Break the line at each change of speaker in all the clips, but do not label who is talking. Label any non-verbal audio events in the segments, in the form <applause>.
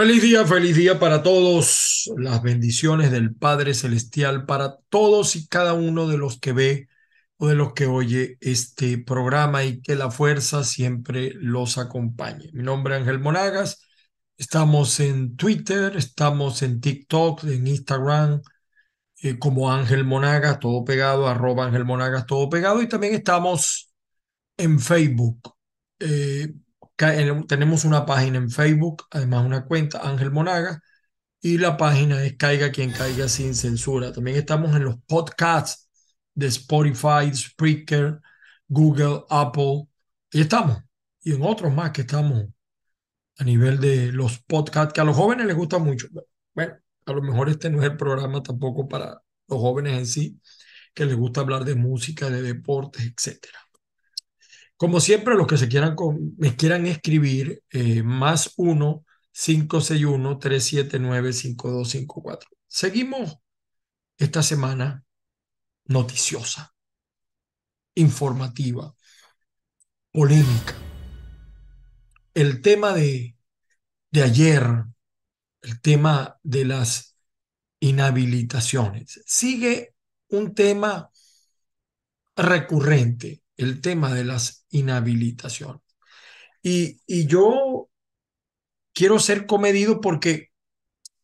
Feliz día, feliz día para todos. Las bendiciones del Padre Celestial para todos y cada uno de los que ve o de los que oye este programa y que la fuerza siempre los acompañe. Mi nombre es Ángel Monagas. Estamos en Twitter, estamos en TikTok, en Instagram, eh, como Ángel Monagas, todo pegado, arroba Ángel Monagas, todo pegado. Y también estamos en Facebook. Eh, tenemos una página en Facebook, además una cuenta, Ángel Monaga, y la página es Caiga quien caiga sin censura. También estamos en los podcasts de Spotify, Spreaker, Google, Apple, y estamos, y en otros más que estamos a nivel de los podcasts, que a los jóvenes les gusta mucho. Bueno, a lo mejor este no es el programa tampoco para los jóvenes en sí, que les gusta hablar de música, de deportes, etcétera. Como siempre, los que se quieran me quieran escribir, eh, más 1-561-379-5254. Seguimos esta semana noticiosa, informativa, polémica. El tema de, de ayer, el tema de las inhabilitaciones, sigue un tema recurrente el tema de las inhabilitaciones. Y, y yo quiero ser comedido porque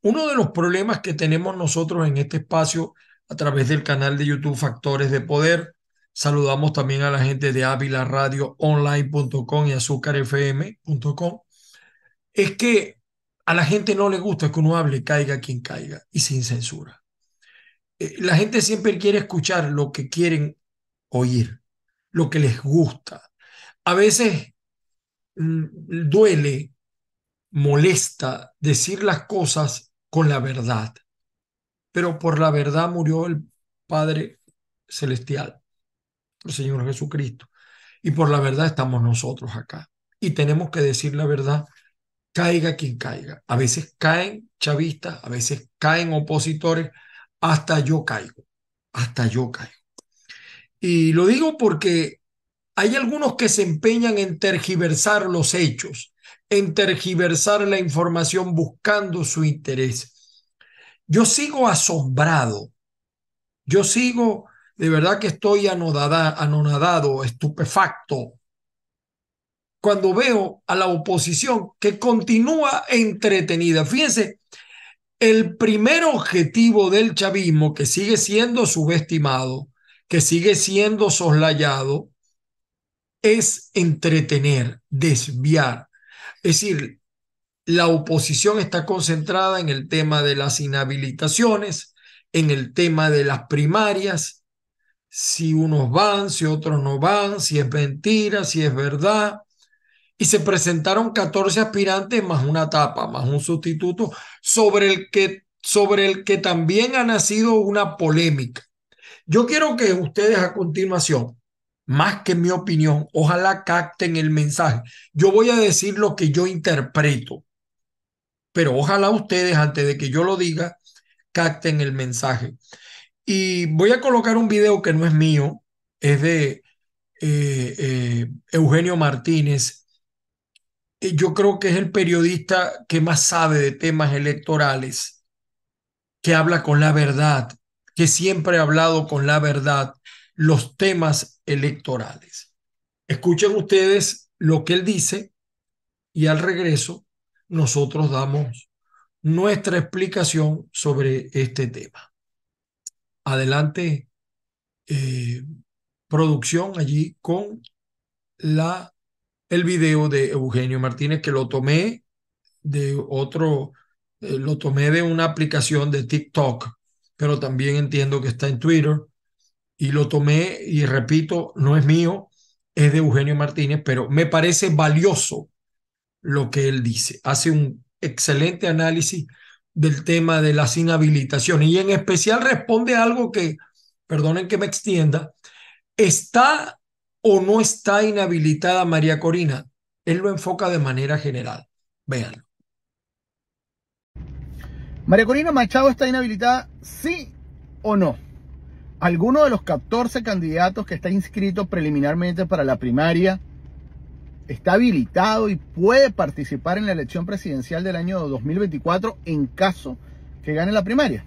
uno de los problemas que tenemos nosotros en este espacio a través del canal de YouTube Factores de Poder, saludamos también a la gente de Ávila Radio Online.com y azúcarfm.com, es que a la gente no le gusta que uno hable, caiga quien caiga y sin censura. Eh, la gente siempre quiere escuchar lo que quieren oír lo que les gusta. A veces mm, duele, molesta decir las cosas con la verdad, pero por la verdad murió el Padre Celestial, el Señor Jesucristo, y por la verdad estamos nosotros acá. Y tenemos que decir la verdad, caiga quien caiga. A veces caen chavistas, a veces caen opositores, hasta yo caigo, hasta yo caigo. Y lo digo porque hay algunos que se empeñan en tergiversar los hechos, en tergiversar la información buscando su interés. Yo sigo asombrado, yo sigo, de verdad que estoy anonadado, estupefacto, cuando veo a la oposición que continúa entretenida. Fíjense, el primer objetivo del chavismo, que sigue siendo subestimado, que sigue siendo soslayado, es entretener, desviar. Es decir, la oposición está concentrada en el tema de las inhabilitaciones, en el tema de las primarias, si unos van, si otros no van, si es mentira, si es verdad. Y se presentaron 14 aspirantes más una tapa, más un sustituto, sobre el que, sobre el que también ha nacido una polémica. Yo quiero que ustedes a continuación, más que mi opinión, ojalá capten el mensaje. Yo voy a decir lo que yo interpreto, pero ojalá ustedes, antes de que yo lo diga, capten el mensaje. Y voy a colocar un video que no es mío, es de eh, eh, Eugenio Martínez. Eh, yo creo que es el periodista que más sabe de temas electorales, que habla con la verdad, que siempre ha hablado con la verdad los temas electorales. Escuchen ustedes lo que él dice y al regreso nosotros damos nuestra explicación sobre este tema. Adelante, eh, producción allí con la, el video de Eugenio Martínez que lo tomé de otro, eh, lo tomé de una aplicación de TikTok pero también entiendo que está en Twitter y lo tomé y repito, no es mío, es de Eugenio Martínez, pero me parece valioso lo que él dice. Hace un excelente análisis del tema de las inhabilitaciones y en especial responde a algo que, perdonen que me extienda, ¿está o no está inhabilitada María Corina? Él lo enfoca de manera general. Véanlo.
María Corina Machado está inhabilitada, sí o no. Alguno de los 14 candidatos que está inscrito preliminarmente para la primaria está habilitado y puede participar en la elección presidencial del año 2024 en caso que gane la primaria.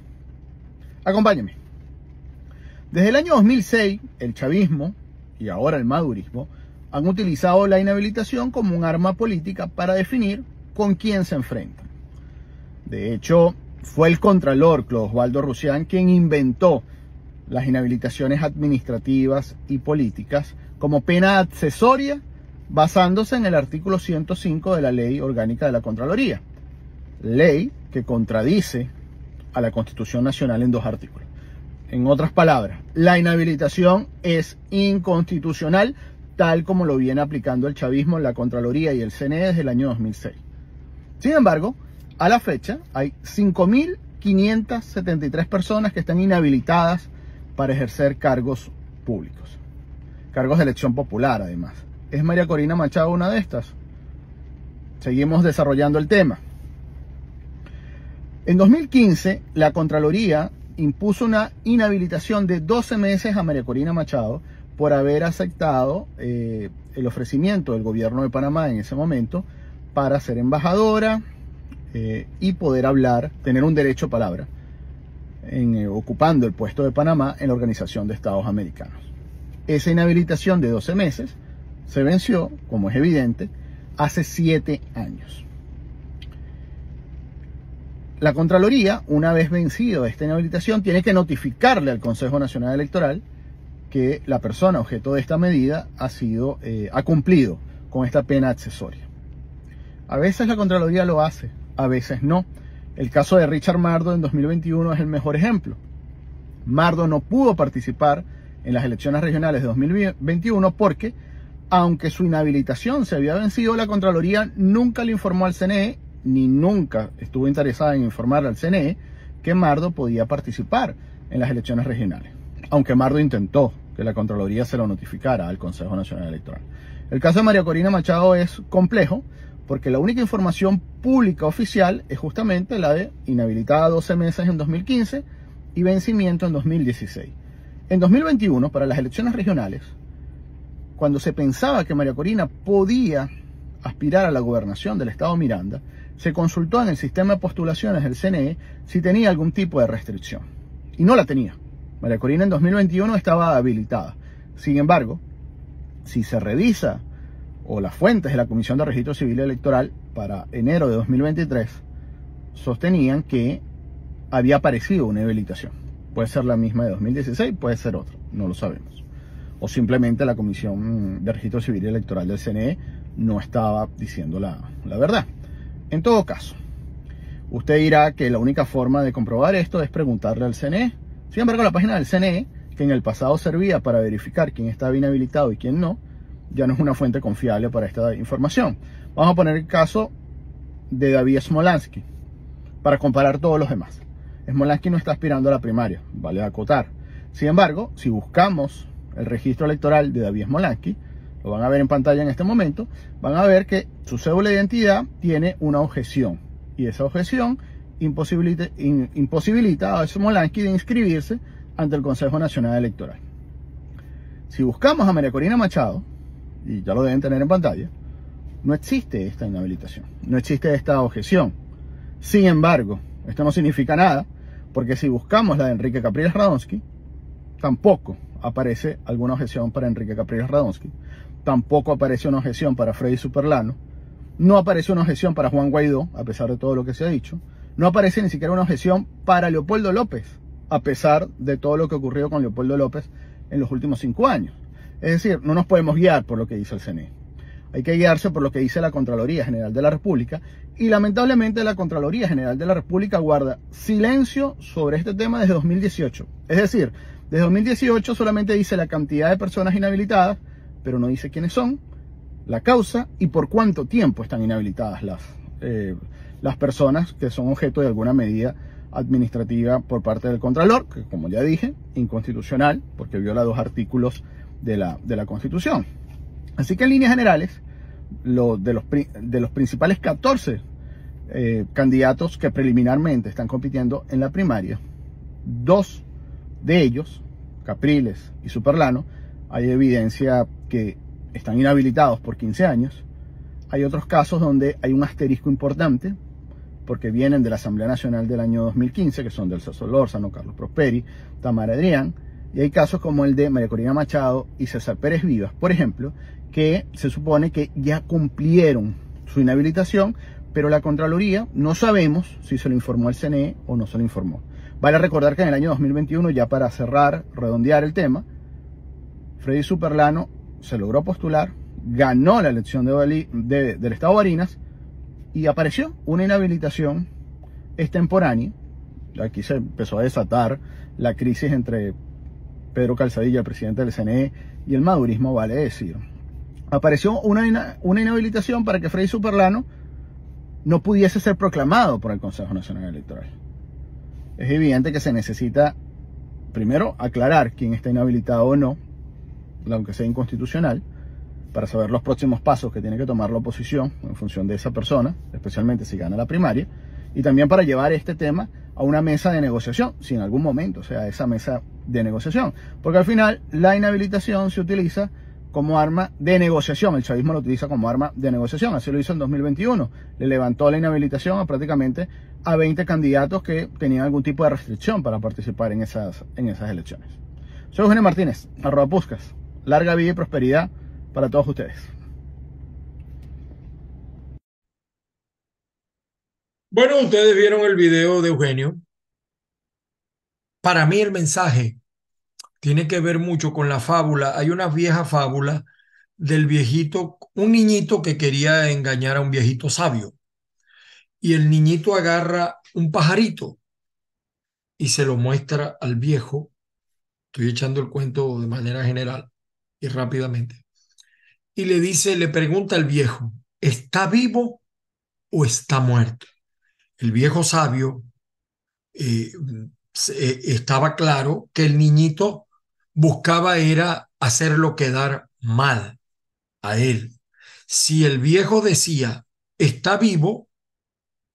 Acompáñenme. Desde el año 2006, el chavismo y ahora el madurismo han utilizado la inhabilitación como un arma política para definir con quién se enfrentan. De hecho, fue el contralor Claude Osvaldo Rusián quien inventó las inhabilitaciones administrativas y políticas como pena accesoria basándose en el artículo 105 de la Ley Orgánica de la Contraloría, ley que contradice a la Constitución Nacional en dos artículos. En otras palabras, la inhabilitación es inconstitucional tal como lo viene aplicando el chavismo, la Contraloría y el CNE desde el año 2006. Sin embargo, a la fecha hay 5.573 personas que están inhabilitadas para ejercer cargos públicos, cargos de elección popular además. ¿Es María Corina Machado una de estas? Seguimos desarrollando el tema. En 2015, la Contraloría impuso una inhabilitación de 12 meses a María Corina Machado por haber aceptado eh, el ofrecimiento del gobierno de Panamá en ese momento para ser embajadora eh, y poder hablar, tener un derecho a palabra, en, eh, ocupando el puesto de Panamá en la Organización de Estados Americanos. Esa inhabilitación de 12 meses se venció, como es evidente, hace siete años. La Contraloría, una vez vencido esta inhabilitación, tiene que notificarle al Consejo Nacional Electoral que la persona objeto de esta medida ha sido, eh, ha cumplido con esta pena accesoria. A veces la Contraloría lo hace, a veces no. El caso de Richard Mardo en 2021 es el mejor ejemplo. Mardo no pudo participar en las elecciones regionales de 2021 porque aunque su inhabilitación se había vencido, la Contraloría nunca le informó al CNE, ni nunca estuvo interesada en informar al CNE, que Mardo podía participar en las elecciones regionales. Aunque Mardo intentó que la Contraloría se lo notificara al Consejo Nacional Electoral. El caso de María Corina Machado es complejo porque la única información pública oficial es justamente la de inhabilitada 12 meses en 2015 y vencimiento en 2016. En 2021, para las elecciones regionales, cuando se pensaba que María Corina podía aspirar a la gobernación del estado Miranda, se consultó en el sistema de postulaciones del CNE si tenía algún tipo de restricción. Y no la tenía. María Corina en 2021 estaba habilitada. Sin embargo, si se revisa o las fuentes de la Comisión de Registro Civil Electoral para enero de 2023 sostenían que había aparecido una habilitación. Puede ser la misma de 2016, puede ser otra, no lo sabemos o simplemente la Comisión de Registro Civil Electoral del CNE no estaba diciendo la, la verdad. En todo caso, usted dirá que la única forma de comprobar esto es preguntarle al CNE. Sin embargo, la página del CNE, que en el pasado servía para verificar quién estaba inhabilitado y quién no, ya no es una fuente confiable para esta información. Vamos a poner el caso de David Smolansky para comparar todos los demás. Smolansky no está aspirando a la primaria, vale acotar. Sin embargo, si buscamos el registro electoral de David Smolansky, lo van a ver en pantalla en este momento, van a ver que su cédula de identidad tiene una objeción y esa objeción imposibilita, imposibilita a Smolansky de inscribirse ante el Consejo Nacional Electoral. Si buscamos a María Corina Machado, y ya lo deben tener en pantalla, no existe esta inhabilitación, no existe esta objeción. Sin embargo, esto no significa nada, porque si buscamos la de Enrique Capriles Radonsky, tampoco aparece alguna objeción para Enrique Capriles Radonsky, tampoco aparece una objeción para Freddy Superlano, no aparece una objeción para Juan Guaidó, a pesar de todo lo que se ha dicho, no aparece ni siquiera una objeción para Leopoldo López, a pesar de todo lo que ocurrió con Leopoldo López en los últimos cinco años. Es decir, no nos podemos guiar por lo que dice el CNE. Hay que guiarse por lo que dice la Contraloría General de la República y lamentablemente la Contraloría General de la República guarda silencio sobre este tema desde 2018. Es decir, desde 2018 solamente dice la cantidad de personas inhabilitadas, pero no dice quiénes son, la causa y por cuánto tiempo están inhabilitadas las, eh, las personas que son objeto de alguna medida administrativa por parte del Contralor, que como ya dije, inconstitucional, porque viola dos artículos de la, de la Constitución. Así que en líneas generales, lo, de, los, de los principales 14 eh, candidatos que preliminarmente están compitiendo en la primaria, dos de ellos, Capriles y Superlano, hay evidencia que están inhabilitados por 15 años Hay otros casos donde hay un asterisco importante, porque vienen de la Asamblea Nacional del año 2015, que son del César Lórzano, Carlos Prosperi, Tamara Adrián, y hay casos como el de María Corina Machado y César Pérez Vivas, por ejemplo, que se supone que ya cumplieron su inhabilitación, pero la Contraloría no sabemos si se lo informó el CNE o no se lo informó. Vale recordar que en el año 2021, ya para cerrar, redondear el tema, Freddy Superlano se logró postular, ganó la elección de, del Estado de Barinas y apareció una inhabilitación extemporánea. Aquí se empezó a desatar la crisis entre Pedro Calzadilla, presidente del CNE, y el madurismo, vale decir. Apareció una, una inhabilitación para que Freddy Superlano no pudiese ser proclamado por el Consejo Nacional Electoral. Es evidente que se necesita, primero, aclarar quién está inhabilitado o no, aunque sea inconstitucional, para saber los próximos pasos que tiene que tomar la oposición en función de esa persona, especialmente si gana la primaria, y también para llevar este tema a una mesa de negociación, si en algún momento, o sea, esa mesa de negociación, porque al final la inhabilitación se utiliza como arma de negociación. El chavismo lo utiliza como arma de negociación. Así lo hizo en 2021. Le levantó la inhabilitación a prácticamente a 20 candidatos que tenían algún tipo de restricción para participar en esas, en esas elecciones. Soy Eugenio Martínez, arroba Puscas. Larga vida y prosperidad para todos ustedes.
Bueno, ustedes vieron el video de Eugenio. Para mí el mensaje tiene que ver mucho con la fábula. Hay una vieja fábula del viejito, un niñito que quería engañar a un viejito sabio. Y el niñito agarra un pajarito y se lo muestra al viejo. Estoy echando el cuento de manera general y rápidamente. Y le dice, le pregunta al viejo, ¿está vivo o está muerto? El viejo sabio eh, eh, estaba claro que el niñito buscaba era hacerlo quedar mal a él. Si el viejo decía, está vivo,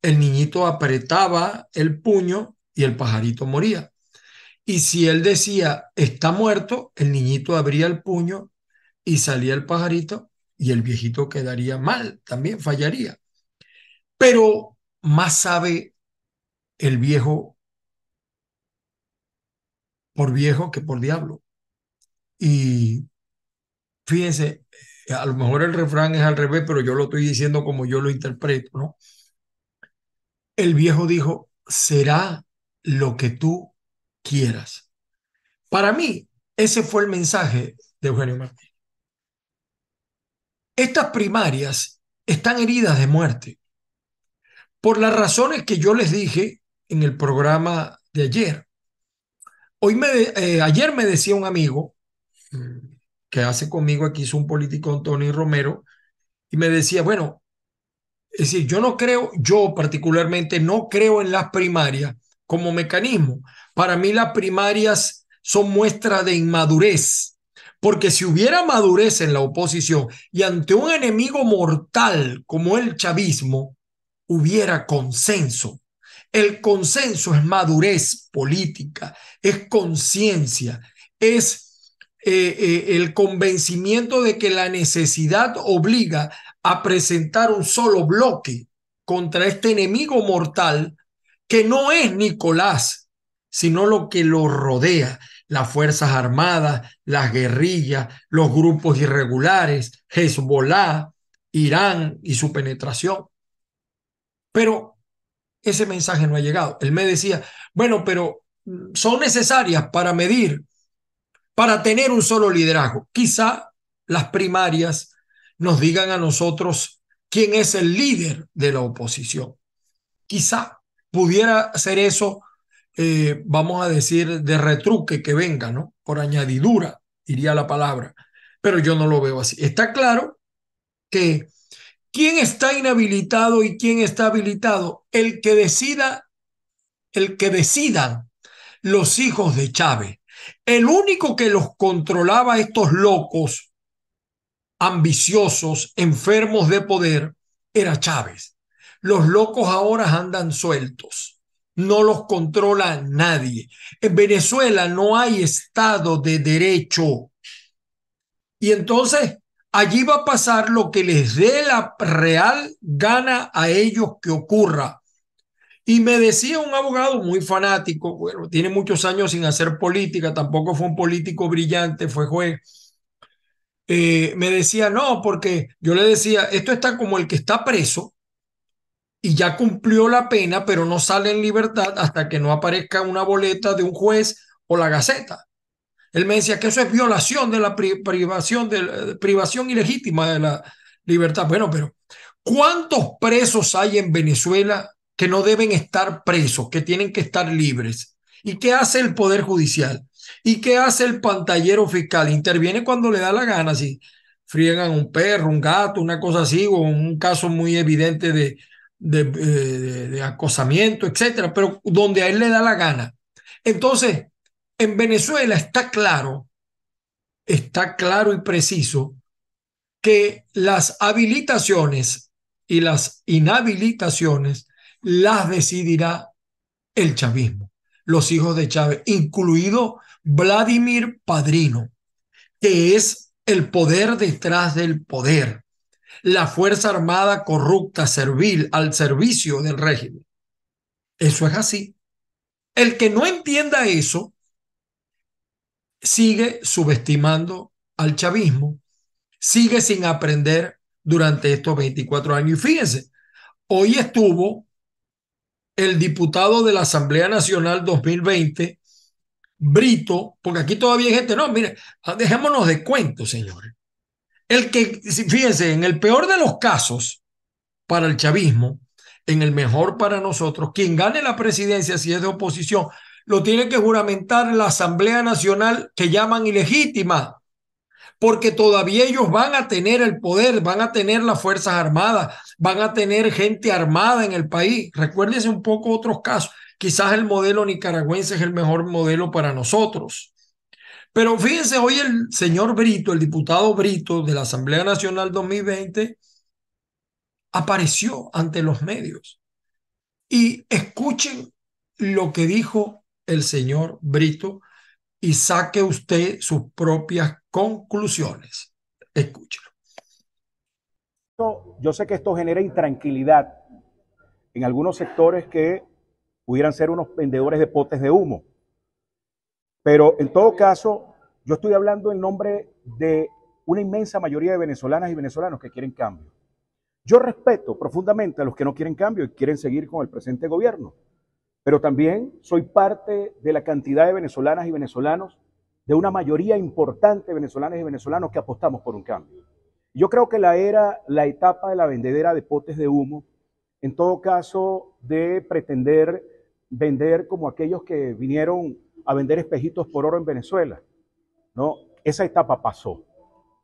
el niñito apretaba el puño y el pajarito moría. Y si él decía, está muerto, el niñito abría el puño y salía el pajarito y el viejito quedaría mal, también fallaría. Pero más sabe el viejo por viejo que por diablo. Y fíjense, a lo mejor el refrán es al revés, pero yo lo estoy diciendo como yo lo interpreto, ¿no? El viejo dijo, será lo que tú quieras. Para mí, ese fue el mensaje de Eugenio Martín. Estas primarias están heridas de muerte por las razones que yo les dije en el programa de ayer. Hoy me, eh, ayer me decía un amigo que hace conmigo aquí es un político Antonio Romero y me decía, bueno, es decir, yo no creo, yo particularmente no creo en las primarias como mecanismo. Para mí las primarias son muestra de inmadurez, porque si hubiera madurez en la oposición y ante un enemigo mortal como el chavismo, hubiera consenso. El consenso es madurez política, es conciencia, es eh, eh, el convencimiento de que la necesidad obliga a presentar un solo bloque contra este enemigo mortal que no es Nicolás, sino lo que lo rodea, las Fuerzas Armadas, las guerrillas, los grupos irregulares, Hezbollah, Irán y su penetración. Pero ese mensaje no ha llegado. Él me decía, bueno, pero mm, son necesarias para medir, para tener un solo liderazgo. Quizá las primarias nos digan a nosotros quién es el líder de la oposición. Quizá pudiera ser eso, eh, vamos a decir, de retruque que venga, ¿no? Por añadidura, diría la palabra. Pero yo no lo veo así. Está claro que quién está inhabilitado y quién está habilitado, el que decida, el que decidan los hijos de Chávez. El único que los controlaba estos locos ambiciosos, enfermos de poder, era Chávez. Los locos ahora andan sueltos, no los controla nadie. En Venezuela no hay Estado de Derecho. Y entonces allí va a pasar lo que les dé la real gana a ellos que ocurra. Y me decía un abogado muy fanático, bueno, tiene muchos años sin hacer política, tampoco fue un político brillante, fue juez. Eh, me decía, no, porque yo le decía, esto está como el que está preso y ya cumplió la pena, pero no sale en libertad hasta que no aparezca una boleta de un juez o la gaceta. Él me decía que eso es violación de la privación, de privación ilegítima de la libertad. Bueno, pero ¿cuántos presos hay en Venezuela que no deben estar presos, que tienen que estar libres? ¿Y qué hace el Poder Judicial? ¿Y qué hace el pantallero fiscal? Interviene cuando le da la gana, si friegan un perro, un gato, una cosa así, o un caso muy evidente de, de, eh, de, de acosamiento, etcétera, pero donde a él le da la gana. Entonces, en Venezuela está claro, está claro y preciso que las habilitaciones y las inhabilitaciones las decidirá el chavismo, los hijos de Chávez, incluido Vladimir Padrino, que es el poder detrás del poder, la Fuerza Armada corrupta, servil, al servicio del régimen. Eso es así. El que no entienda eso sigue subestimando al chavismo, sigue sin aprender durante estos 24 años. Y fíjense, hoy estuvo el diputado de la Asamblea Nacional 2020, Brito, porque aquí todavía hay gente, no, mire, dejémonos de cuentos, señores. El que, fíjense, en el peor de los casos para el chavismo, en el mejor para nosotros, quien gane la presidencia si es de oposición, lo tiene que juramentar la Asamblea Nacional que llaman ilegítima, porque todavía ellos van a tener el poder, van a tener las Fuerzas Armadas, van a tener gente armada en el país. Recuérdense un poco otros casos. Quizás el modelo nicaragüense es el mejor modelo para nosotros. Pero fíjense, hoy el señor Brito, el diputado Brito de la Asamblea Nacional 2020, apareció ante los medios. Y escuchen lo que dijo el señor Brito y saque usted sus propias conclusiones. Escúchelo.
Yo sé que esto genera intranquilidad en algunos sectores que pudieran ser unos vendedores de potes de humo. Pero en todo caso, yo estoy hablando en nombre de una inmensa mayoría de venezolanas y venezolanos que quieren cambio. Yo respeto profundamente a los que no quieren cambio y quieren seguir con el presente gobierno pero también soy parte de la cantidad de venezolanas y venezolanos, de una mayoría importante de venezolanas y venezolanos que apostamos por un cambio. Yo creo que la era, la etapa de la vendedera de potes de humo, en todo caso, de pretender vender como aquellos que vinieron a vender espejitos por oro en Venezuela, ¿no? Esa etapa pasó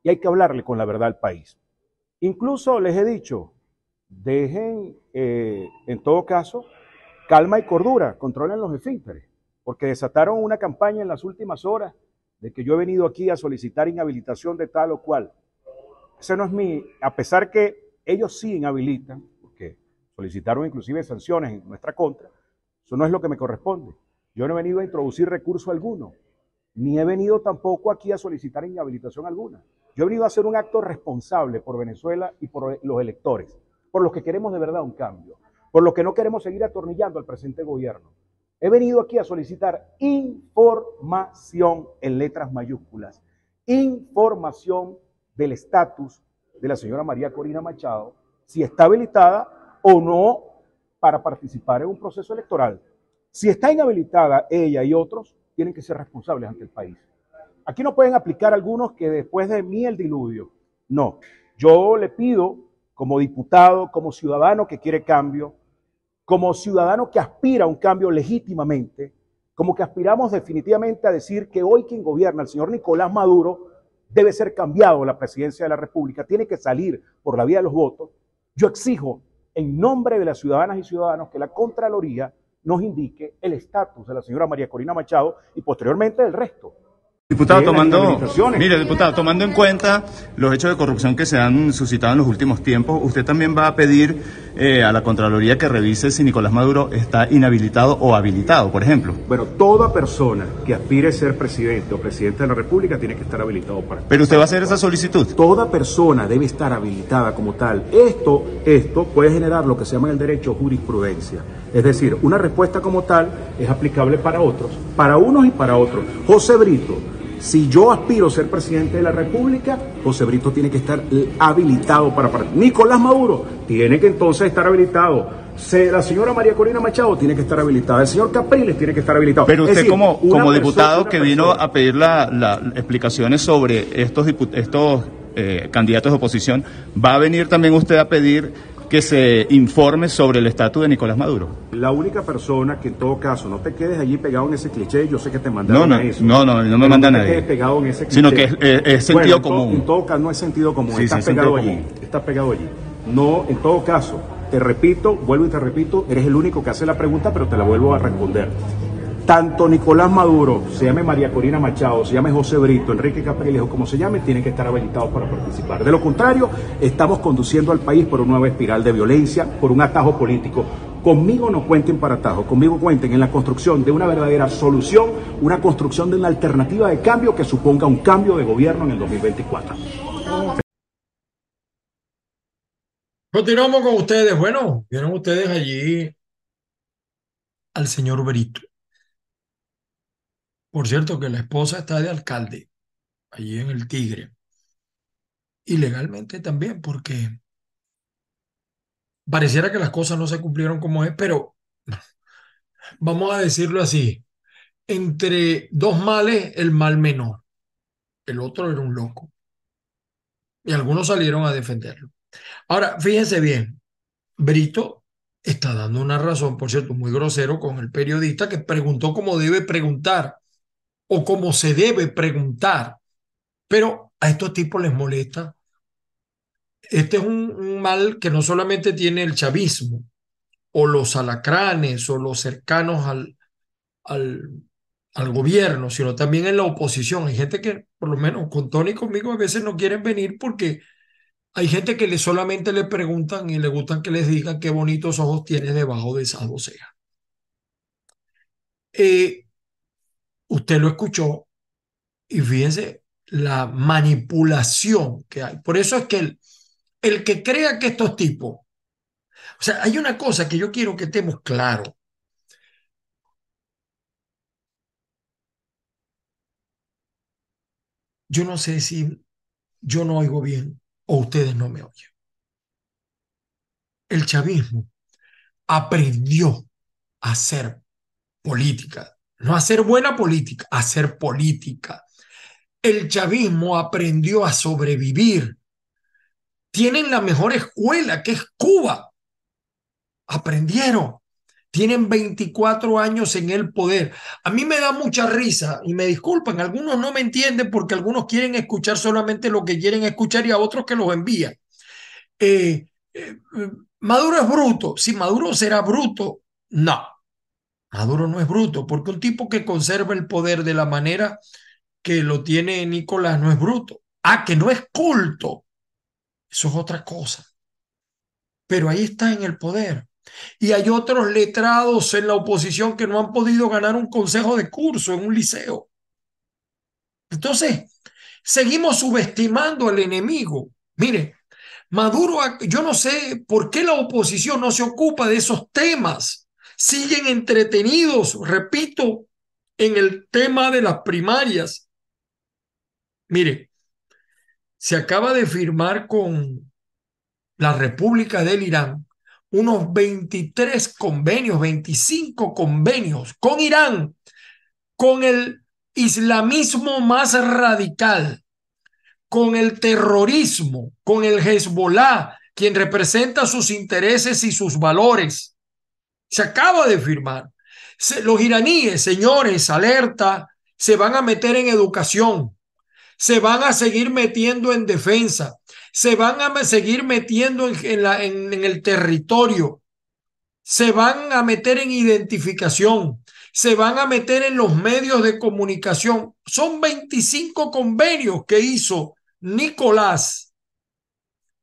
y hay que hablarle con la verdad al país. Incluso les he dicho, dejen, eh, en todo caso, Calma y cordura, controlen los esfínteres, porque desataron una campaña en las últimas horas de que yo he venido aquí a solicitar inhabilitación de tal o cual. Ese no es mi, a pesar que ellos sí inhabilitan, porque solicitaron inclusive sanciones en nuestra contra, eso no es lo que me corresponde. Yo no he venido a introducir recurso alguno, ni he venido tampoco aquí a solicitar inhabilitación alguna. Yo he venido a hacer un acto responsable por Venezuela y por los electores, por los que queremos de verdad un cambio por lo que no queremos seguir atornillando al presente gobierno. He venido aquí a solicitar información en letras mayúsculas, información del estatus de la señora María Corina Machado, si está habilitada o no para participar en un proceso electoral. Si está inhabilitada ella y otros, tienen que ser responsables ante el país. Aquí no pueden aplicar algunos que después de mí el diluvio. No, yo le pido como diputado, como ciudadano que quiere cambio, como ciudadano que aspira a un cambio legítimamente, como que aspiramos definitivamente a decir que hoy quien gobierna, el señor Nicolás Maduro, debe ser cambiado la presidencia de la República, tiene que salir por la vía de los votos, yo exijo en nombre de las ciudadanas y ciudadanos que la Contraloría nos indique el estatus de la señora María Corina Machado y posteriormente del resto.
Diputado, tomando, mire, diputado, tomando en cuenta los hechos de corrupción que se han suscitado en los últimos tiempos, usted también va a pedir eh, a la Contraloría que revise si Nicolás Maduro está inhabilitado o habilitado, por ejemplo.
Bueno, toda persona que aspire a ser presidente o presidente de la República tiene que estar habilitado para.
Pero usted va a hacer esa solicitud.
Toda persona debe estar habilitada como tal. Esto, esto puede generar lo que se llama en el derecho jurisprudencia. Es decir, una respuesta como tal es aplicable para otros, para unos y para otros. José Brito si yo aspiro a ser presidente de la República, José Brito tiene que estar habilitado para Nicolás Maduro tiene que entonces estar habilitado. La señora María Corina Machado tiene que estar habilitada. El señor Capriles tiene que estar habilitado.
Pero usted como, como diputado que vino a pedir las la explicaciones sobre estos, estos eh, candidatos de oposición, ¿va a venir también usted a pedir que se informe sobre el estatus de Nicolás Maduro.
La única persona que en todo caso no te quedes allí pegado en ese cliché, yo sé que te mandaron
no, no,
eso.
No, no, no me manda
no
te
nadie. pegado en ese cliché.
Sino que es, sentido común.
en todo caso no es sentido común, estás pegado allí, estás pegado allí. No, en todo caso, te repito, vuelvo y te repito, eres el único que hace la pregunta, pero te la vuelvo a responder tanto Nicolás Maduro, se llame María Corina Machado, se llame José Brito, Enrique Capriles o como se llame, tienen que estar habilitados para participar. De lo contrario, estamos conduciendo al país por una nueva espiral de violencia, por un atajo político. Conmigo no cuenten para atajo, conmigo cuenten en la construcción de una verdadera solución, una construcción de una alternativa de cambio que suponga un cambio de gobierno en el 2024.
Continuamos con ustedes. Bueno, vieron ustedes allí al señor Brito. Por cierto, que la esposa está de alcalde, allí en el Tigre. Y legalmente también, porque pareciera que las cosas no se cumplieron como es, pero <laughs> vamos a decirlo así, entre dos males, el mal menor. El otro era un loco. Y algunos salieron a defenderlo. Ahora, fíjense bien, Brito está dando una razón, por cierto, muy grosero con el periodista que preguntó cómo debe preguntar o como se debe preguntar. Pero a estos tipos les molesta. Este es un, mal que no solamente tiene el chavismo o los alacranes o los cercanos al, al, gobierno, sino también en la oposición. Hay gente que, por lo menos con Tony y conmigo, a veces no quieren venir porque hay gente que le solamente le preguntan y le gustan que les digan qué bonitos ojos tienes debajo de esas dos. Eh, usted lo escuchó y fíjense la manipulación que hay. Por eso es que el, el que crea que estos tipos, o sea, hay una cosa que yo quiero que estemos claros. Yo no sé si yo no oigo bien o ustedes no me oyen. El chavismo aprendió a hacer política no hacer buena política, hacer política. El chavismo aprendió a sobrevivir. Tienen la mejor escuela, que es Cuba. Aprendieron. Tienen 24 años en el poder. A mí me da mucha risa y me disculpan, algunos no me entienden porque algunos quieren escuchar solamente lo que quieren escuchar y a otros que los envían. Eh, eh, Maduro es bruto. Si Maduro será bruto, no. Maduro no es bruto, porque un tipo que conserva el poder de la manera que lo tiene Nicolás no es bruto. Ah, que no es culto. Eso es otra cosa. Pero ahí está en el poder. Y hay otros letrados en la oposición que no han podido ganar un consejo de curso en un liceo. Entonces, seguimos subestimando al enemigo. Mire, Maduro, yo no sé por qué la oposición no se ocupa de esos temas siguen entretenidos, repito, en el tema de las primarias. Mire, se acaba de firmar con la República del Irán unos 23 convenios, 25 convenios con Irán, con el islamismo más radical, con el terrorismo, con el Hezbollah, quien representa sus intereses y sus valores. Se acaba de firmar. los iraníes, señores, alerta, se van a meter en educación, se van a seguir metiendo en defensa, se van a seguir metiendo en, el territorio, se van a meter en identificación, se van a meter en los medios de comunicación. Son 25 convenios que hizo Nicolás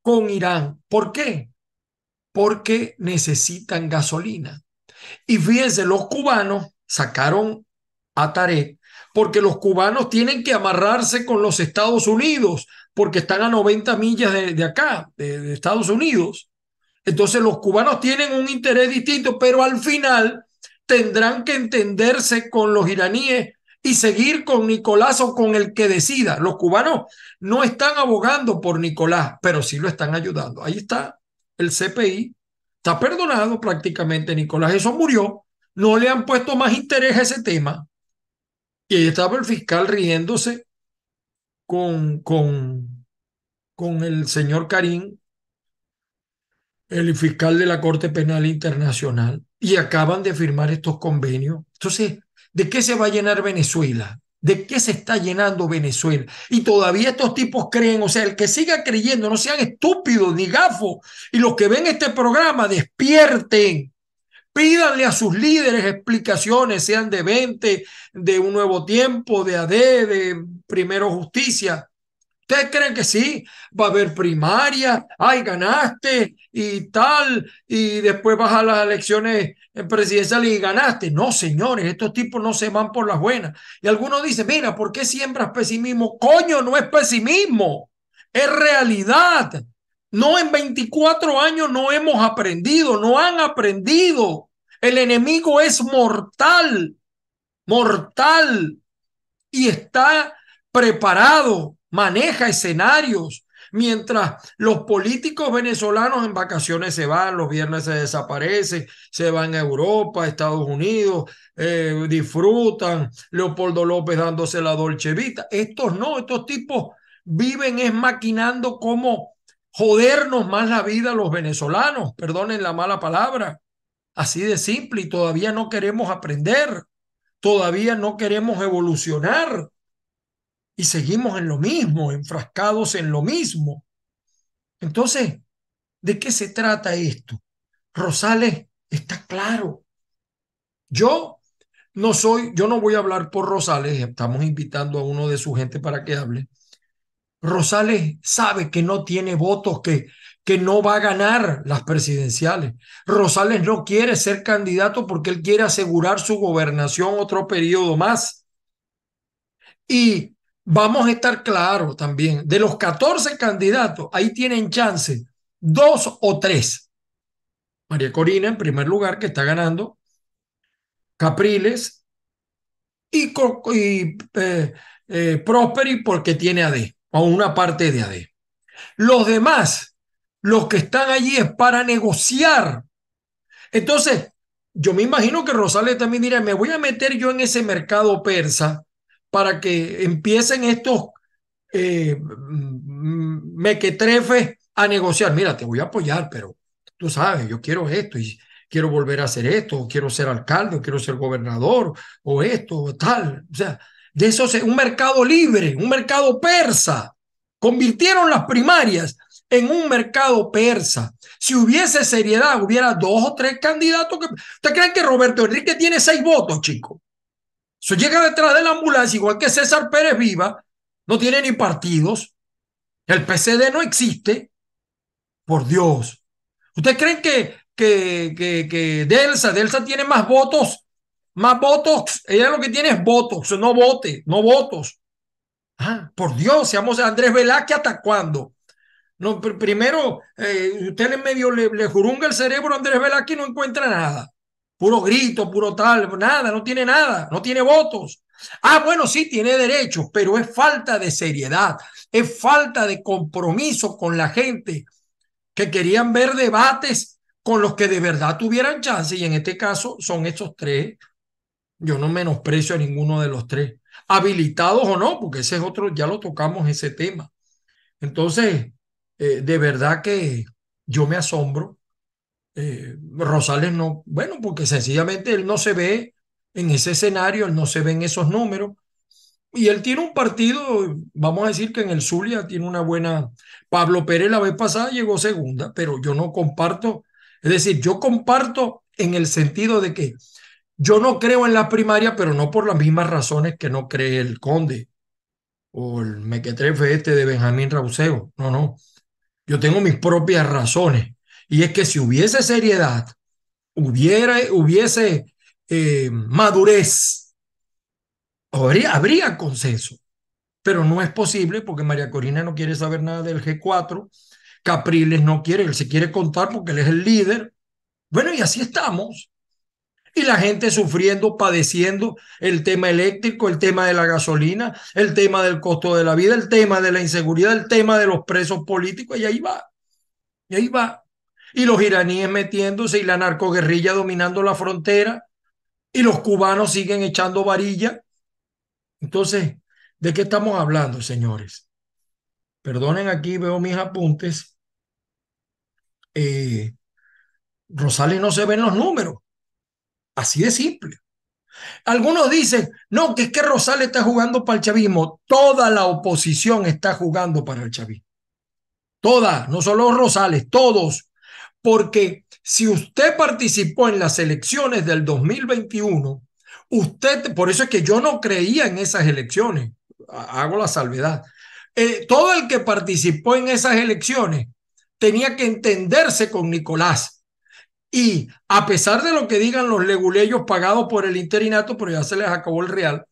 con Irán. ¿Por qué? Porque necesitan gasolina. Y fíjense, los cubanos sacaron a Tarek porque los cubanos tienen que amarrarse con los Estados Unidos porque están a 90 millas de, acá, de Estados Unidos. Entonces los cubanos tienen un interés distinto, pero al final tendrán que entenderse con los iraníes y seguir con Nicolás o con el que decida. Los cubanos no están abogando por Nicolás, pero sí lo están ayudando. Ahí está el CPI. Está perdonado prácticamente Nicolás. Eso murió. No le han puesto más interés a ese tema. Y ahí estaba el fiscal riéndose con, con, con el señor Karim el fiscal de la Corte Penal Internacional, y acaban de firmar estos convenios. Entonces, ¿de qué se va a llenar Venezuela? ¿De qué se está llenando Venezuela? Y todavía estos tipos creen, o sea, el que siga creyendo, no sean estúpidos ni gafos, y los que ven este programa, despierten, pídanle a sus líderes explicaciones, sean de 20, de un nuevo tiempo, de AD, de Primero Justicia, ¿Ustedes creen que sí? Va a haber primaria, ay, ganaste y tal, y después vas a las elecciones presidenciales y ganaste. No, señores, estos tipos no se van por las buenas. Y algunos dicen, mira, ¿por qué siembras pesimismo? Coño, no es pesimismo, es realidad. No, en 24 años no hemos aprendido, no han aprendido. El enemigo es mortal, mortal, y está preparado maneja escenarios, mientras los políticos venezolanos en vacaciones se van, los viernes se desaparecen, se van a Europa, Estados Unidos, eh, disfrutan, Leopoldo López dándose la Dolce Vita. Estos no, estos tipos viven es maquinando cómo jodernos más la vida a los venezolanos, perdonen la mala palabra, así de simple, y todavía no queremos aprender, todavía no queremos evolucionar y seguimos en lo mismo, enfrascados en lo mismo. Entonces, ¿de qué se trata esto? Rosales está claro. Yo no soy, yo no voy a hablar por Rosales, estamos invitando a uno de su gente para que hable. Rosales sabe que no tiene votos, que, que no va a ganar las presidenciales. Rosales no quiere ser candidato porque él quiere asegurar su gobernación otro periodo más. Y vamos a estar claros también, de los 14 candidatos, ahí tienen chance dos o tres. María Corina en primer lugar, que está ganando, Capriles y, y eh, eh, Prosperi porque tiene AD, o una parte de AD. Los demás, los que están allí es para negociar. Entonces, yo me imagino que Rosales también dirá, me voy a meter yo en ese mercado persa para que empiecen estos eh, mequetrefes a negociar. Mira, te voy a apoyar, pero tú sabes, yo quiero esto y quiero volver a hacer esto, quiero ser alcalde, o quiero ser gobernador, o esto, o tal. O sea, de eso es un mercado libre, un mercado persa. Convirtieron las primarias en un mercado persa. Si hubiese seriedad, hubiera dos o tres candidatos. Que... ¿Ustedes creen que Roberto Enrique tiene seis votos, chicos? Eso llega detrás de la ambulancia, igual que César Pérez Viva, no tiene ni partidos. El PCD no existe. Por Dios. ¿Ustedes creen que, que, que, que Delsa, Delsa tiene más votos? Más votos. Ella lo que tiene es votos, no vote, no votos. Ah, por Dios, seamos Andrés Velázquez, ¿hasta cuándo? No, primero, eh, usted en medio le, le jurunga el cerebro a Andrés Velázquez y no encuentra nada puro grito, puro tal, nada, no tiene nada, no tiene votos. Ah, bueno, sí, tiene derechos, pero es falta de seriedad, es falta de compromiso con la gente que querían ver debates con los que de verdad tuvieran chance, y en este caso son estos tres. Yo no menosprecio a ninguno de los tres, habilitados o no, porque ese es otro, ya lo tocamos ese tema. Entonces, eh, de verdad que yo me asombro eh, Rosales no, bueno, porque sencillamente él no se ve en ese escenario, él no se ve en esos números. Y él tiene un partido, vamos a decir que en el Zulia tiene una buena. Pablo Pérez la vez pasada llegó segunda, pero yo no comparto, es decir, yo comparto en el sentido de que yo no creo en la primaria, pero no por las mismas razones que no cree el Conde o el mequetrefe este de Benjamín Rauseo. No, no. Yo tengo mis propias razones Y es que si hubiese seriedad, hubiera, hubiese eh, madurez, habría, habría consenso. Pero no es posible porque María Corina no quiere saber nada del G4, Capriles no quiere, él se quiere contar porque él es el líder. Bueno, y así estamos. Y la gente sufriendo, padeciendo el tema eléctrico, el tema de la gasolina, el tema del costo de la vida, el tema de la inseguridad, el tema de los presos políticos, y ahí va. Y ahí va. Y los iraníes metiéndose y la narcoguerrilla dominando la frontera y los cubanos siguen echando varilla. Entonces, ¿de qué estamos hablando, señores? Perdonen aquí, veo mis apuntes. Eh, Rosales no se ven los números. Así de simple. Algunos dicen, no, que es que Rosales está jugando para el chavismo. Toda la oposición está jugando para el chavismo. Toda, no solo Rosales, todos. Porque si usted participó en las elecciones del 2021, usted, por eso es que yo no creía en esas elecciones, hago la salvedad. Eh, todo el que participó en esas elecciones tenía que entenderse con Nicolás y a pesar de lo que digan los leguleyos pagados por el interinato, pero ya se les acabó el real,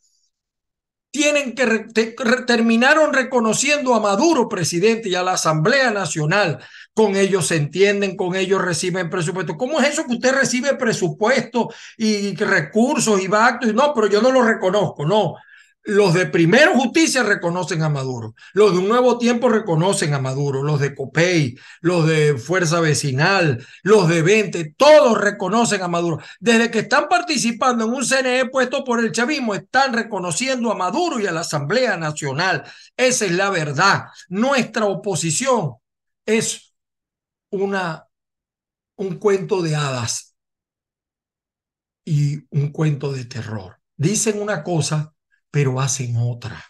tienen que terminaron reconociendo a Maduro presidente y a la Asamblea Nacional. Con ellos se entienden, con ellos reciben presupuesto. ¿Cómo es eso que usted recibe presupuesto y recursos y actos? No, pero yo no lo reconozco. No, los de Primero Justicia reconocen a Maduro, los de Un Nuevo Tiempo reconocen a Maduro, los de COPEI, los de Fuerza Vecinal, los de 20, todos reconocen a Maduro. Desde que están participando en un CNE puesto por el chavismo, están reconociendo a Maduro y a la Asamblea Nacional. Esa es la verdad. Nuestra oposición es una, un cuento de hadas y un cuento de terror. Dicen una cosa pero hacen otra.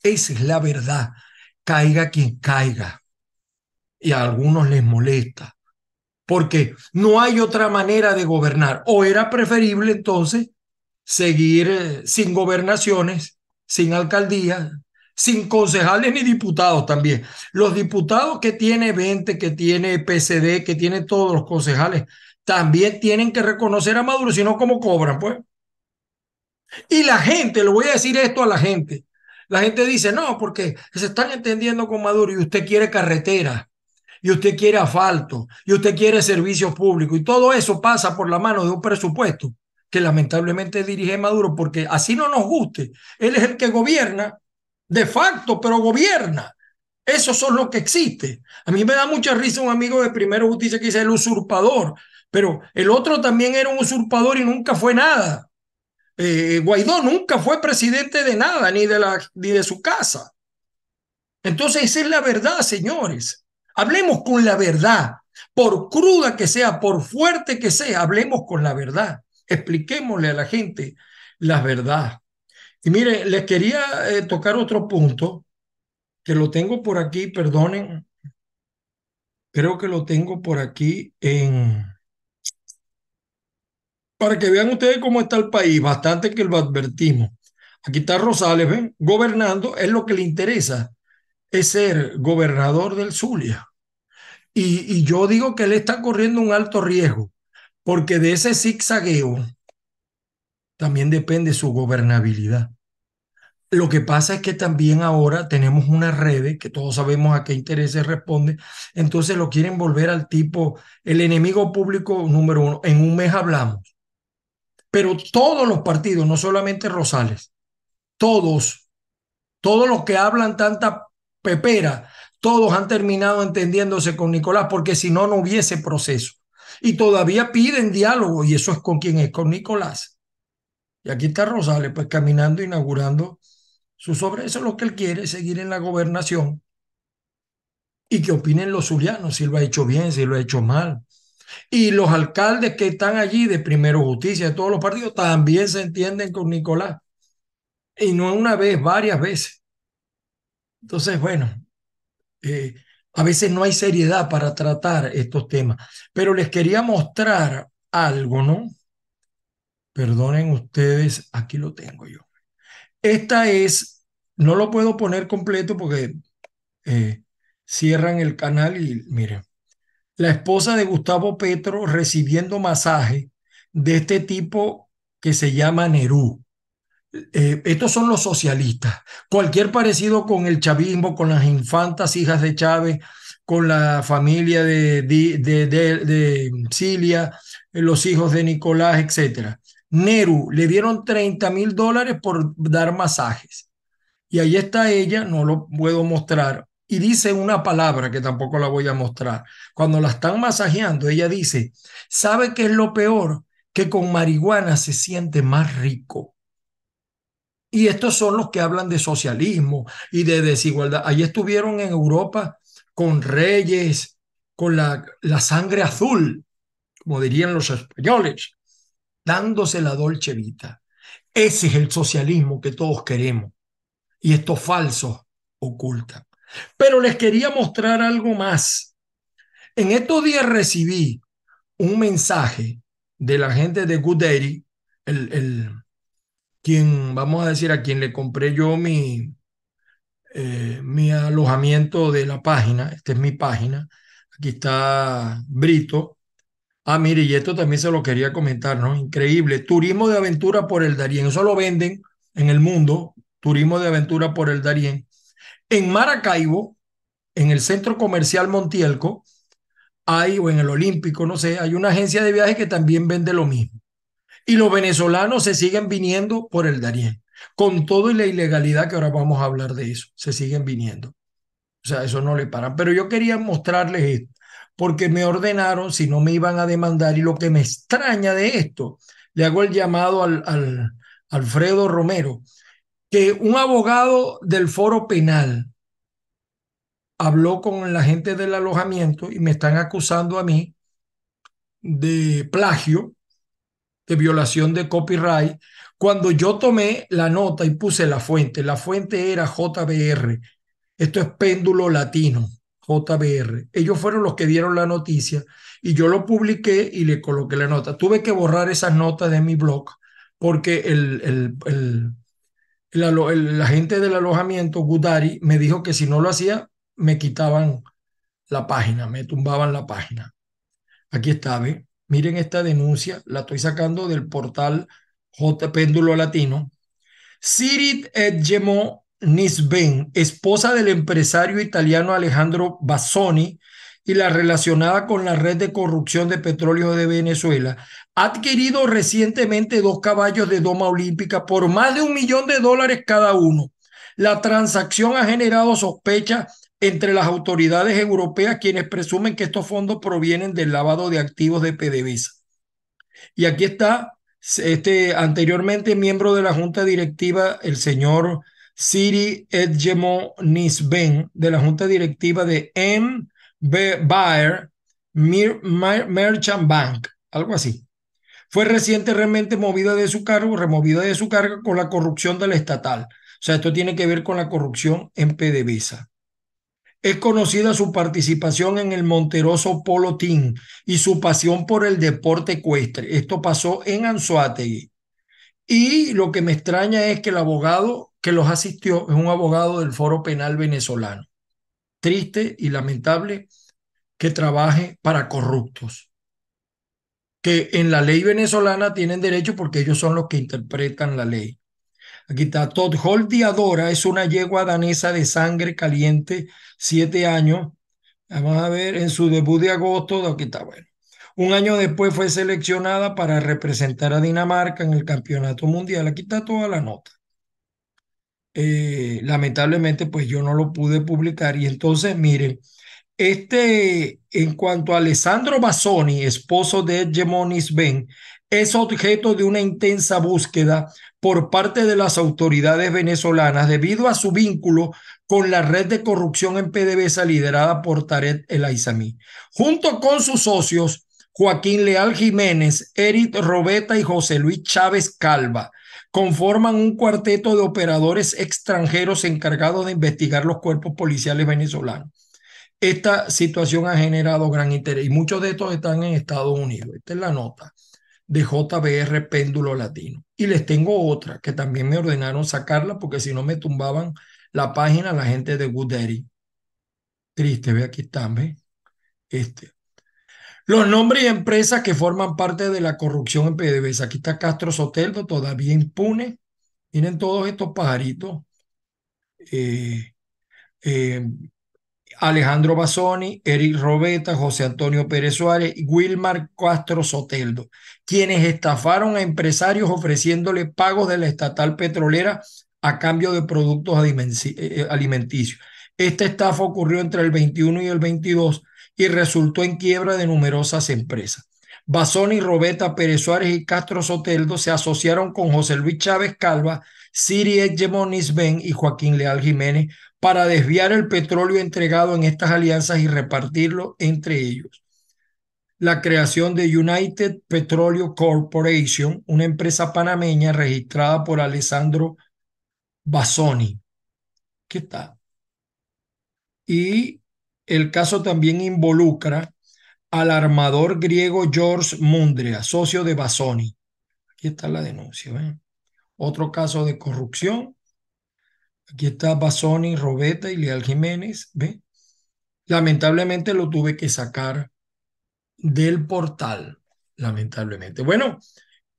Esa es la verdad. Caiga quien caiga. Y a algunos les molesta. Porque no hay otra manera de gobernar. O era preferible entonces seguir eh, sin gobernaciones, sin alcaldías, sin concejales ni diputados también. Los diputados que tiene 20, que tiene PCD, que tiene todos los concejales, también tienen que reconocer a Maduro, si no, ¿cómo cobran? Pues y la gente, le voy a decir esto a la gente. La gente dice, no, porque se están entendiendo con Maduro y usted quiere carretera, y usted quiere asfalto, y usted quiere servicios públicos, y todo eso pasa por la mano de un presupuesto que lamentablemente dirige Maduro, porque así no nos guste. Él es el que gobierna, de facto, pero gobierna. Eso son lo que existe. A mí me da mucha risa un amigo de Primero Justicia que dice el usurpador, pero el otro también era un usurpador y nunca fue nada. Eh, Guaidó nunca fue presidente de nada, ni de, la, ni de su casa. Entonces, esa es la verdad, señores. Hablemos con la verdad. Por cruda que sea, por fuerte que sea, hablemos con la verdad. Expliquémosle a la gente la verdad. Y mire, les quería eh, tocar otro punto, que lo tengo por aquí, perdonen. Creo que lo tengo por aquí en para que vean ustedes cómo está el país, bastante que lo advertimos. Aquí está Rosales, ven, gobernando, es lo que le interesa, es ser gobernador del Zulia. Y, y yo digo que él está corriendo un alto riesgo, porque de ese zigzagueo también depende su gobernabilidad. Lo que pasa es que también ahora tenemos una red que todos sabemos a qué intereses responde, entonces lo quieren volver al tipo, el enemigo público número uno. En un mes hablamos pero todos los partidos, no solamente Rosales, todos, todos los que hablan tanta pepera, todos han terminado entendiéndose con Nicolás, porque si no, no hubiese proceso. Y todavía piden diálogo, y eso es con quien es, con Nicolás. Y aquí está Rosales, pues caminando, inaugurando su sobre. Eso es lo que él quiere, seguir en la gobernación. Y que opinen los zulianos, si lo ha hecho bien, si lo ha hecho mal. Y los alcaldes que están allí de Primero Justicia, de todos los partidos, también se entienden con Nicolás. Y no una vez, varias veces. Entonces, bueno, eh, a veces no hay seriedad para tratar estos temas. Pero les quería mostrar algo, ¿no? Perdonen ustedes, aquí lo tengo yo. Esta es, no lo puedo poner completo porque eh, cierran el canal y miren. La esposa de Gustavo Petro recibiendo masaje de este tipo que se llama Nerú. Eh, estos son los socialistas. Cualquier parecido con el chavismo, con las infantas hijas de Chávez, con la familia de, de, de, Cilia, eh, los hijos de Nicolás, etc. Neru le dieron 30 mil dólares por dar masajes. Y ahí está ella, no lo puedo mostrar, y dice una palabra que tampoco la voy a mostrar. Cuando la están masajeando, ella dice, ¿sabe qué es lo peor? Que con marihuana se siente más rico. Y estos son los que hablan de socialismo y de desigualdad. Allí estuvieron en Europa con reyes, con la, sangre azul, como dirían los españoles, dándose la dolce vita. Ese es el socialismo que todos queremos. Y estos falsos ocultan. Pero les quería mostrar algo más. En estos días recibí un mensaje de la gente de Good el, el, quien, vamos a decir, a quien le compré yo mi, eh, mi alojamiento de la página. Esta es mi página. Aquí está Brito. Ah, mire, y esto también se lo quería comentar, ¿no? Increíble. Turismo de aventura por el Darién. Eso lo venden en el mundo. Turismo de aventura por el Darién. En Maracaibo, en el centro comercial Montielco, hay, o en el Olímpico, no sé, hay una agencia de viajes que también vende lo mismo. Y los venezolanos se siguen viniendo por el Darién, con todo y la ilegalidad que ahora vamos a hablar de eso, se siguen viniendo. O sea, eso no le paran. Pero yo quería mostrarles esto, porque me ordenaron si no me iban a demandar. Y lo que me extraña de esto, le hago el llamado al, al Alfredo Romero, que un abogado del foro penal habló con la gente del alojamiento y me están acusando a mí de plagio, de violación de copyright, cuando yo tomé la nota y puse la fuente. La fuente era JBR. Esto es péndulo latino, JBR. Ellos fueron los que dieron la noticia y yo lo publiqué y le coloqué la nota. Tuve que borrar esas notas de mi blog porque el, el, el la gente del alojamiento, Gudari, me dijo que si no lo hacía, me quitaban la página, me tumbaban la página. Aquí está, ¿ve? Miren esta denuncia, la estoy sacando del portal J Péndulo Latino. Sirit Edgemo Nisben, esposa del empresario italiano Alejandro Bassoni, y la relacionada con la red de corrupción de petróleo de Venezuela, ha adquirido recientemente dos caballos de doma olímpica por más de un millón de dólares cada uno. La transacción ha generado sospecha entre las autoridades europeas quienes presumen que estos fondos provienen del lavado de activos de PDVSA. Y aquí está este anteriormente miembro de la junta directiva el señor Edgemo Nisben de la junta directiva de M Bayer Merchant Bank, algo así. Fue recientemente movida de su cargo, removida de su cargo con la corrupción de la estatal. O sea, esto tiene que ver con la corrupción en PDVSA. Es conocida su participación en el Monteroso Polo Team y su pasión por el deporte ecuestre. Esto pasó en Anzuategui. Y lo que me extraña es que el abogado que los asistió es un abogado del Foro Penal venezolano triste y lamentable que trabaje para corruptos, que en la ley venezolana tienen derecho porque ellos son los que interpretan la ley. Aquí está, Todd Holdi Adora es una yegua danesa de sangre caliente, siete años. Vamos a ver, en su debut de agosto, aquí está, bueno. Un año después fue seleccionada para representar a Dinamarca en el campeonato mundial. Aquí está toda la nota. Eh, lamentablemente pues yo no lo pude publicar y entonces miren, este en cuanto a Alessandro Bassoni, esposo de Hegemonis Ben, es objeto de una intensa búsqueda por parte de las autoridades venezolanas debido a su vínculo con la red de corrupción en PDVSA liderada por Tarek El Aizami. Junto con sus socios, Joaquín Leal Jiménez, Eric Robeta y José Luis Chávez Calva, conforman un cuarteto de operadores extranjeros encargados de investigar los cuerpos policiales venezolanos. Esta situación ha generado gran interés y muchos de estos están en Estados Unidos. Esta es la nota de JBR Péndulo Latino. Y les tengo otra que también me ordenaron sacarla porque si no me tumbaban la página la gente de Goodaddy. Triste, ve aquí están, ve. Este. Los nombres y empresas que forman parte de la corrupción en PDVSA. Aquí está Castro Soteldo, todavía impune. Miren todos estos pajaritos. Eh, eh, Alejandro Basoni, Eric Robeta, José Antonio Pérez Suárez y Wilmar Castro Soteldo, quienes estafaron a empresarios ofreciéndole pagos de la estatal petrolera a cambio de productos eh, alimenticios. Esta estafa ocurrió entre el 21 y el 22 y resultó en quiebra de numerosas empresas. Basoni, Robeta, Pérez Suárez y Castro Soteldo se asociaron con José Luis Chávez Calva, Siri Hegemonis Ben y Joaquín Leal Jiménez para desviar el petróleo entregado en estas alianzas y repartirlo entre ellos. La creación de United Petroleum Corporation, una empresa panameña registrada por Alessandro Bassoni. ¿Qué tal? Y el caso también involucra al armador griego George Mundria, socio de Bassoni. Aquí está la denuncia. Otro caso de corrupción Aquí está Basoni, Robeta y Leal Jiménez. Lamentablemente lo tuve que sacar del portal. Lamentablemente. Bueno,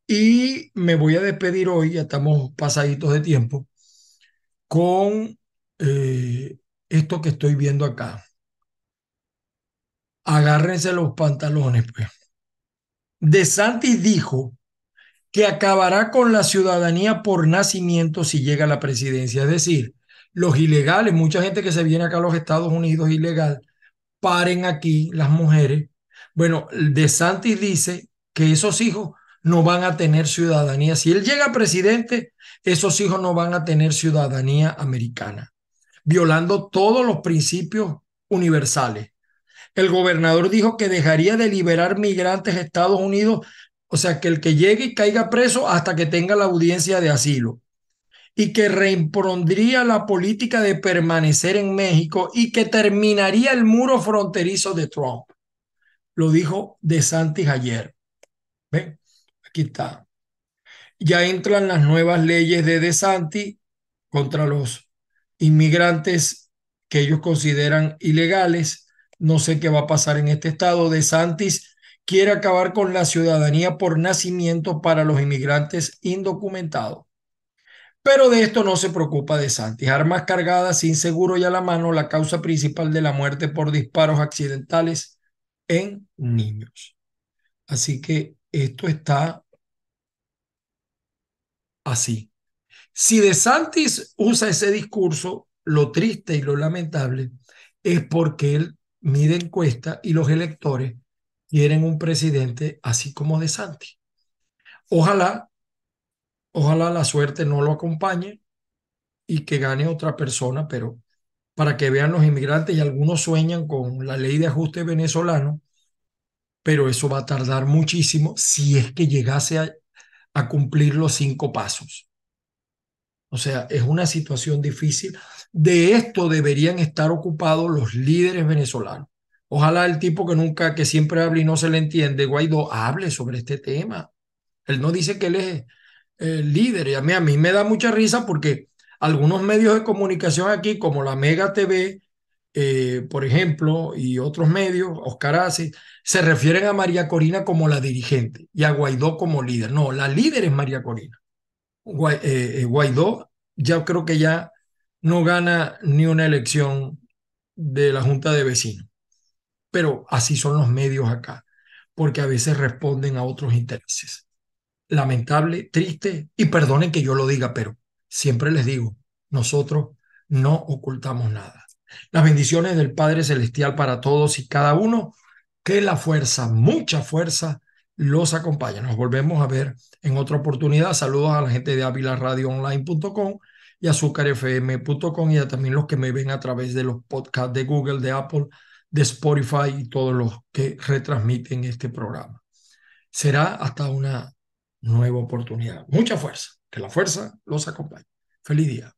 y me voy a despedir hoy, ya estamos pasaditos de tiempo, con eh, esto que estoy viendo acá. Agárrense los pantalones, pues. De Santis dijo que acabará con la ciudadanía por nacimiento si llega a la presidencia. Es decir, los ilegales, mucha gente que se viene acá a los Estados Unidos ilegal, paren aquí las mujeres. Bueno, De Santis dice que esos hijos no van a tener ciudadanía. Si él llega presidente, esos hijos no van a tener ciudadanía americana, violando todos los principios universales. El gobernador dijo que dejaría de liberar migrantes a Estados Unidos o sea, que el que llegue y caiga preso hasta que tenga la audiencia de asilo. Y que reimpondría la política de permanecer en México y que terminaría el muro fronterizo de Trump. Lo dijo De Santis ayer. ¿Ven? Aquí está. Ya entran las nuevas leyes de De Santis contra los inmigrantes que ellos consideran ilegales. No sé qué va a pasar en este estado. De Santis quiere acabar con la ciudadanía por nacimiento para los inmigrantes indocumentados. Pero de esto no se preocupa de Santis. Armas cargadas sin seguro y a la mano, la causa principal de la muerte por disparos accidentales en niños. Así que esto está así. Si De Santis usa ese discurso, lo triste y lo lamentable es porque él mide encuesta y los electores quieren un presidente así como de Santi. Ojalá, ojalá la suerte no lo acompañe y que gane otra persona, pero para que vean los inmigrantes y algunos sueñan con la ley de ajuste venezolano, pero eso va a tardar muchísimo si es que llegase a, a cumplir los cinco pasos. O sea, es una situación difícil. De esto deberían estar ocupados los líderes venezolanos. Ojalá el tipo que nunca, que siempre habla y no se le entiende, Guaidó, hable sobre este tema. Él no dice que él es el líder. Y a mí, a mí me da mucha risa porque algunos medios de comunicación aquí, como la Mega TV, eh, por ejemplo, y otros medios, Oscar Ace, se refieren a María Corina como la dirigente y a Guaidó como líder. No, la líder es María Corina. Eh, eh, Guaidó ya creo que ya no gana ni una elección de la Junta de Vecinos pero así son los medios acá, porque a veces responden a otros intereses. Lamentable, triste, y perdonen que yo lo diga, pero siempre les digo, nosotros no ocultamos nada. Las bendiciones del Padre Celestial para todos y cada uno, que la fuerza, mucha fuerza, los acompañe. Nos volvemos a ver en otra oportunidad. Saludos a la gente de avilaradioonline.com y azúcarfm.com y a también los que me ven a través de los podcasts de Google, de Apple, de Spotify y todos los que retransmiten este programa. Será hasta una nueva oportunidad. Mucha fuerza. Que la fuerza los acompañe. Feliz día.